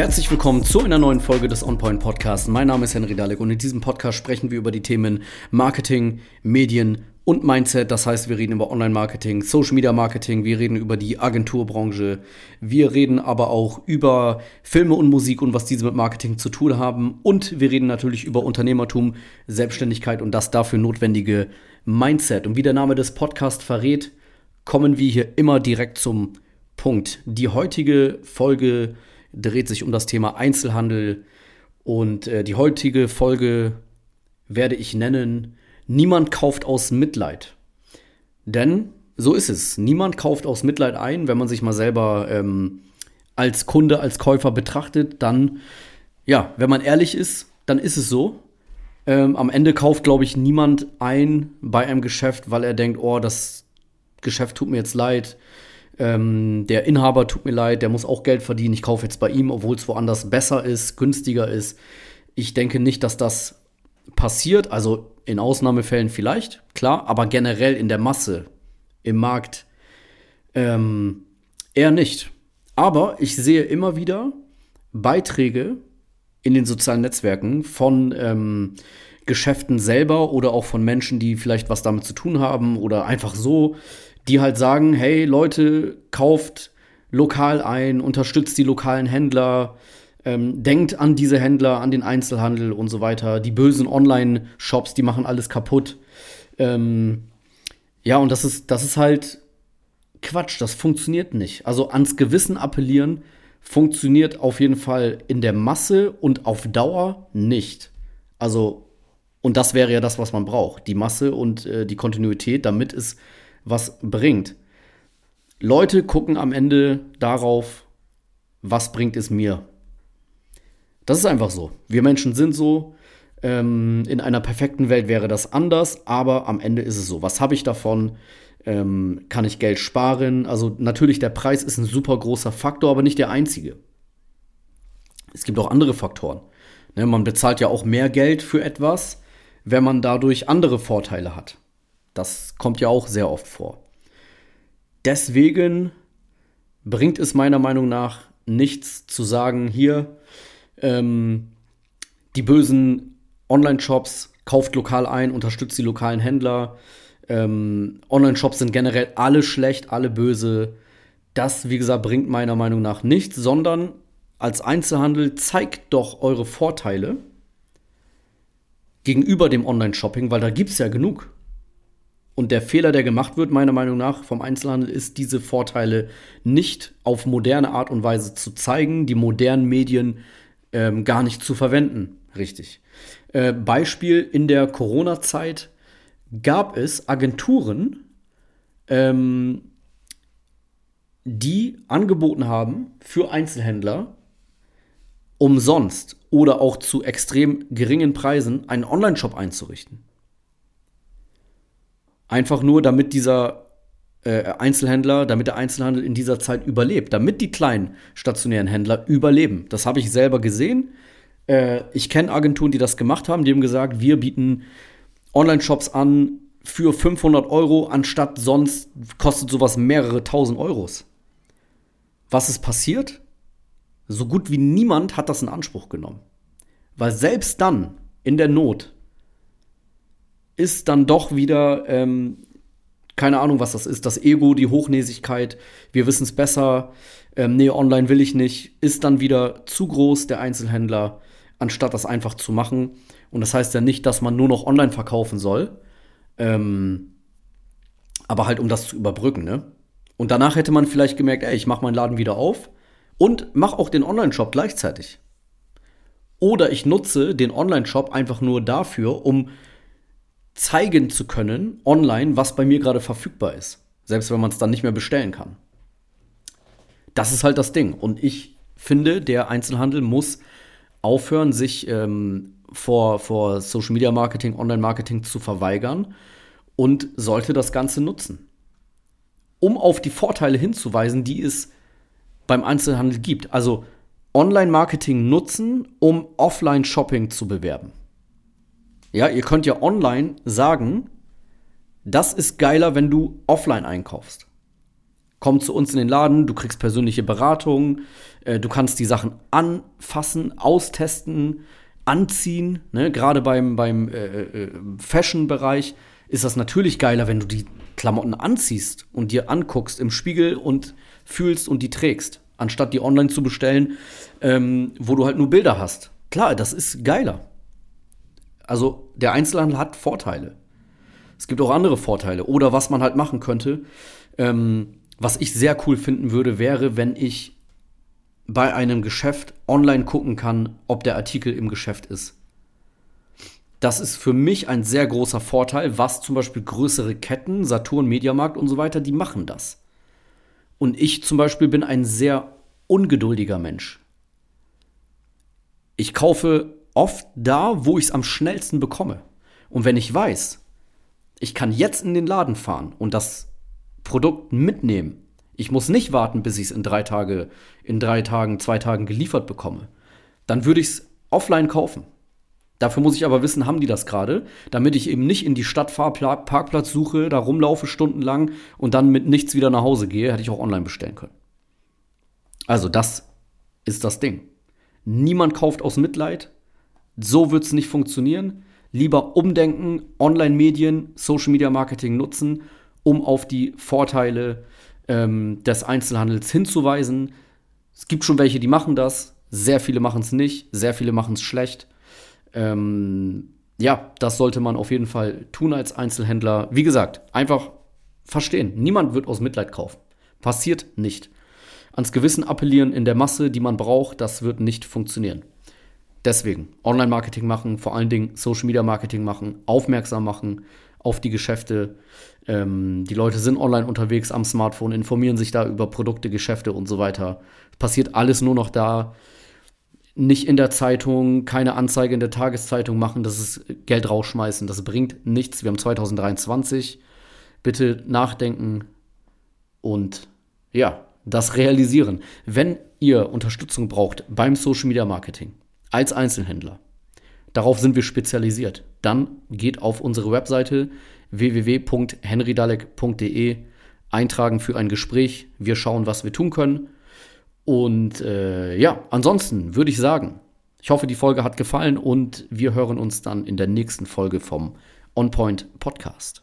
Herzlich willkommen zu einer neuen Folge des OnPoint Podcasts. Mein Name ist Henry Dalek und in diesem Podcast sprechen wir über die Themen Marketing, Medien und Mindset. Das heißt, wir reden über Online-Marketing, Social-Media-Marketing, wir reden über die Agenturbranche, wir reden aber auch über Filme und Musik und was diese mit Marketing zu tun haben und wir reden natürlich über Unternehmertum, Selbstständigkeit und das dafür notwendige Mindset. Und wie der Name des Podcasts verrät, kommen wir hier immer direkt zum Punkt. Die heutige Folge dreht sich um das Thema Einzelhandel und äh, die heutige Folge werde ich nennen, niemand kauft aus Mitleid. Denn so ist es. Niemand kauft aus Mitleid ein. Wenn man sich mal selber ähm, als Kunde, als Käufer betrachtet, dann, ja, wenn man ehrlich ist, dann ist es so. Ähm, am Ende kauft, glaube ich, niemand ein bei einem Geschäft, weil er denkt, oh, das Geschäft tut mir jetzt leid ähm, der Inhaber tut mir leid, der muss auch Geld verdienen. Ich kaufe jetzt bei ihm, obwohl es woanders besser ist, günstiger ist. Ich denke nicht, dass das passiert. Also in Ausnahmefällen vielleicht, klar, aber generell in der Masse, im Markt ähm, eher nicht. Aber ich sehe immer wieder Beiträge in den sozialen Netzwerken von ähm, Geschäften selber oder auch von Menschen, die vielleicht was damit zu tun haben oder einfach so die halt sagen, hey Leute, kauft lokal ein, unterstützt die lokalen Händler, ähm, denkt an diese Händler, an den Einzelhandel und so weiter. Die bösen Online-Shops, die machen alles kaputt. Ähm, ja, und das ist, das ist halt Quatsch, das funktioniert nicht. Also ans Gewissen appellieren funktioniert auf jeden Fall in der Masse und auf Dauer nicht. Also, und das wäre ja das, was man braucht. Die Masse und äh, die Kontinuität, damit es was bringt. Leute gucken am Ende darauf, was bringt es mir. Das ist einfach so. Wir Menschen sind so. Ähm, in einer perfekten Welt wäre das anders, aber am Ende ist es so. Was habe ich davon? Ähm, kann ich Geld sparen? Also natürlich, der Preis ist ein super großer Faktor, aber nicht der einzige. Es gibt auch andere Faktoren. Ne, man bezahlt ja auch mehr Geld für etwas, wenn man dadurch andere Vorteile hat. Das kommt ja auch sehr oft vor. Deswegen bringt es meiner Meinung nach nichts zu sagen, hier ähm, die bösen Online-Shops, kauft lokal ein, unterstützt die lokalen Händler. Ähm, Online-Shops sind generell alle schlecht, alle böse. Das, wie gesagt, bringt meiner Meinung nach nichts, sondern als Einzelhandel zeigt doch eure Vorteile gegenüber dem Online-Shopping, weil da gibt es ja genug. Und der Fehler, der gemacht wird, meiner Meinung nach, vom Einzelhandel, ist, diese Vorteile nicht auf moderne Art und Weise zu zeigen, die modernen Medien ähm, gar nicht zu verwenden. Richtig. Äh, Beispiel in der Corona-Zeit gab es Agenturen, ähm, die angeboten haben für Einzelhändler umsonst oder auch zu extrem geringen Preisen einen Online-Shop einzurichten. Einfach nur, damit dieser äh, Einzelhändler, damit der Einzelhandel in dieser Zeit überlebt, damit die kleinen stationären Händler überleben. Das habe ich selber gesehen. Äh, ich kenne Agenturen, die das gemacht haben. Die haben gesagt, wir bieten Online-Shops an für 500 Euro, anstatt sonst kostet sowas mehrere tausend Euros. Was ist passiert? So gut wie niemand hat das in Anspruch genommen. Weil selbst dann, in der Not, ist dann doch wieder, ähm, keine Ahnung, was das ist, das Ego, die Hochnäsigkeit, wir wissen es besser, ähm, nee, online will ich nicht, ist dann wieder zu groß, der Einzelhändler, anstatt das einfach zu machen. Und das heißt ja nicht, dass man nur noch online verkaufen soll, ähm, aber halt um das zu überbrücken, ne? Und danach hätte man vielleicht gemerkt, ey, ich mache meinen Laden wieder auf und mache auch den Online-Shop gleichzeitig. Oder ich nutze den Online-Shop einfach nur dafür, um zeigen zu können online, was bei mir gerade verfügbar ist. Selbst wenn man es dann nicht mehr bestellen kann. Das ist halt das Ding. Und ich finde, der Einzelhandel muss aufhören, sich ähm, vor, vor Social Media Marketing, Online Marketing zu verweigern und sollte das Ganze nutzen. Um auf die Vorteile hinzuweisen, die es beim Einzelhandel gibt. Also Online-Marketing nutzen, um Offline-Shopping zu bewerben. Ja, ihr könnt ja online sagen, das ist geiler, wenn du offline einkaufst. Komm zu uns in den Laden, du kriegst persönliche Beratung, äh, du kannst die Sachen anfassen, austesten, anziehen. Ne? Gerade beim, beim äh, äh, Fashion-Bereich ist das natürlich geiler, wenn du die Klamotten anziehst und dir anguckst im Spiegel und fühlst und die trägst, anstatt die online zu bestellen, ähm, wo du halt nur Bilder hast. Klar, das ist geiler. Also der Einzelhandel hat Vorteile. Es gibt auch andere Vorteile. Oder was man halt machen könnte, ähm, was ich sehr cool finden würde, wäre, wenn ich bei einem Geschäft online gucken kann, ob der Artikel im Geschäft ist. Das ist für mich ein sehr großer Vorteil, was zum Beispiel größere Ketten, Saturn, Mediamarkt und so weiter, die machen das. Und ich zum Beispiel bin ein sehr ungeduldiger Mensch. Ich kaufe oft da, wo ich es am schnellsten bekomme. Und wenn ich weiß, ich kann jetzt in den Laden fahren und das Produkt mitnehmen, ich muss nicht warten, bis ich es in drei Tage, in drei Tagen, zwei Tagen geliefert bekomme, dann würde ich es offline kaufen. Dafür muss ich aber wissen, haben die das gerade, damit ich eben nicht in die Stadt fahre, Parkplatz suche, da rumlaufe stundenlang und dann mit nichts wieder nach Hause gehe, hätte ich auch online bestellen können. Also das ist das Ding. Niemand kauft aus Mitleid. So wird es nicht funktionieren. Lieber umdenken, Online-Medien, Social-Media-Marketing nutzen, um auf die Vorteile ähm, des Einzelhandels hinzuweisen. Es gibt schon welche, die machen das. Sehr viele machen es nicht. Sehr viele machen es schlecht. Ähm, ja, das sollte man auf jeden Fall tun als Einzelhändler. Wie gesagt, einfach verstehen. Niemand wird aus Mitleid kaufen. Passiert nicht. Ans Gewissen appellieren in der Masse, die man braucht, das wird nicht funktionieren. Deswegen Online-Marketing machen, vor allen Dingen Social-Media-Marketing machen, aufmerksam machen auf die Geschäfte. Ähm, die Leute sind online unterwegs am Smartphone, informieren sich da über Produkte, Geschäfte und so weiter. Passiert alles nur noch da nicht in der Zeitung, keine Anzeige in der Tageszeitung machen, das ist Geld rausschmeißen, das bringt nichts. Wir haben 2023. Bitte nachdenken und ja, das realisieren. Wenn ihr Unterstützung braucht beim Social Media Marketing als Einzelhändler, darauf sind wir spezialisiert, dann geht auf unsere Webseite www.henrydalek.de, eintragen für ein Gespräch. Wir schauen, was wir tun können und äh, ja, ansonsten würde ich sagen, ich hoffe, die Folge hat gefallen und wir hören uns dann in der nächsten Folge vom On Point Podcast.